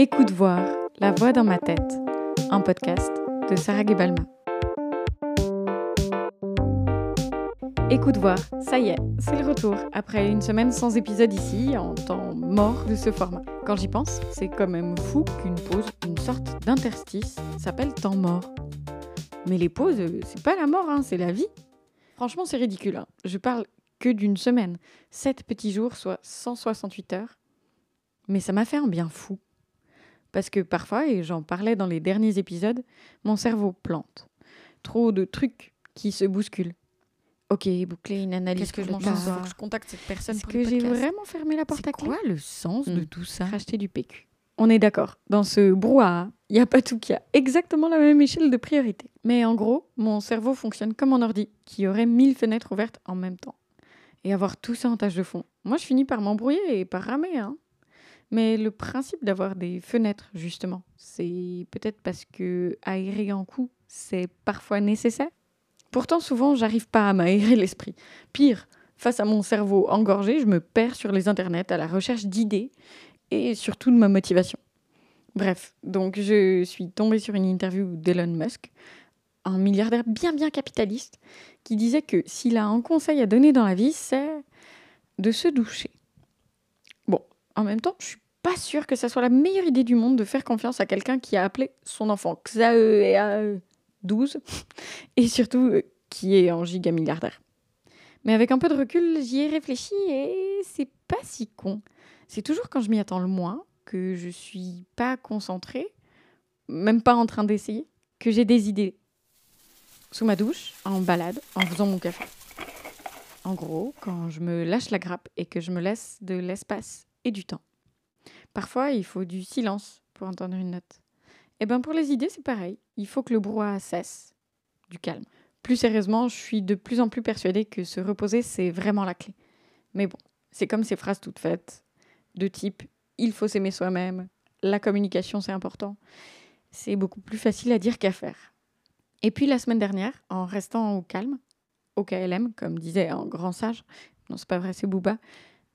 Écoute voir, la voix dans ma tête, un podcast de Sarah Gebalma. Écoute voir, ça y est, c'est le retour après une semaine sans épisode ici, en temps mort de ce format. Quand j'y pense, c'est quand même fou qu'une pause, une sorte d'interstice, s'appelle temps mort. Mais les pauses, c'est pas la mort, hein, c'est la vie. Franchement, c'est ridicule. Hein. Je parle que d'une semaine, 7 petits jours, soit 168 heures. Mais ça m'a fait un bien fou. Parce que parfois, et j'en parlais dans les derniers épisodes, mon cerveau plante. Trop de trucs qui se bousculent. Ok, boucler une analyse que, je mange soir. Faut que je contacte cette personne Est-ce que j'ai vraiment fermé la porte à clé quoi le sens de Hmm. tout ça Racheter du PQ. On est d'accord, dans ce brouhaha, il n'y a pas tout qui a exactement la même échelle de priorité. Mais en gros, mon cerveau fonctionne comme un ordi qui aurait 1000 fenêtres ouvertes en même temps. Et avoir tout ça en tâche de fond. Moi, je finis par m'embrouiller et par ramer. Hein. Mais le principe d'avoir des fenêtres, justement, c'est peut-être parce que aérer en coup, c'est parfois nécessaire. Pourtant, souvent, j'arrive pas à m'aérer l'esprit. Pire, face à mon cerveau engorgé, je me perds sur les internets à la recherche d'idées et surtout de ma motivation. Bref, donc je suis tombée sur une interview d'Elon Musk, un milliardaire bien bien capitaliste, qui disait que s'il a un conseil à donner dans la vie, c'est de se doucher. En même temps, je suis pas sûre que ça soit la meilleure idée du monde de faire confiance à quelqu'un qui a appelé son enfant Xae 12 et surtout euh, qui est en giga milliardaire. Mais avec un peu de recul, j'y ai réfléchi et c'est pas si con. C'est toujours quand je m'y attends le moins, que je suis pas concentrée, même pas en train d'essayer, que j'ai des idées. Sous ma douche, en balade, en faisant mon café. En gros, quand je me lâche la grappe et que je me laisse de l'espace du temps. Parfois, il faut du silence pour entendre une note. Et ben pour les idées, c'est pareil. Il faut que le brouhaha cesse, du calme. Plus sérieusement, je suis de plus en plus persuadée que se reposer, c'est vraiment la clé. Mais bon, c'est comme ces phrases toutes faites, de type il faut s'aimer soi-même, la communication c'est important. C'est beaucoup plus facile à dire qu'à faire. Et puis la semaine dernière, en restant au calme, au KLM, comme disait un grand sage, non c'est pas vrai, c'est Booba.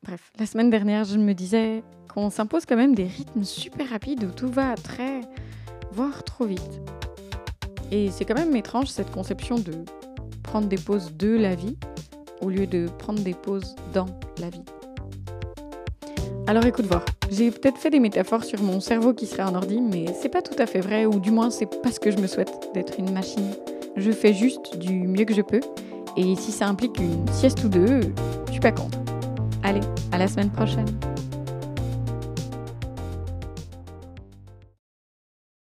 Bref, la semaine dernière, je me disais qu'on s'impose quand même des rythmes super rapides où tout va très, voire trop vite. Et c'est quand même étrange cette conception de prendre des pauses de la vie au lieu de prendre des pauses dans la vie. Alors écoute voir, j'ai peut-être fait des métaphores sur mon cerveau qui serait un ordi, mais c'est pas tout à fait vrai, ou du moins c'est pas ce que je me souhaite d'être une machine. Je fais juste du mieux que je peux, et si ça implique une sieste ou deux, je suis pas contre. Allez, à la semaine prochaine.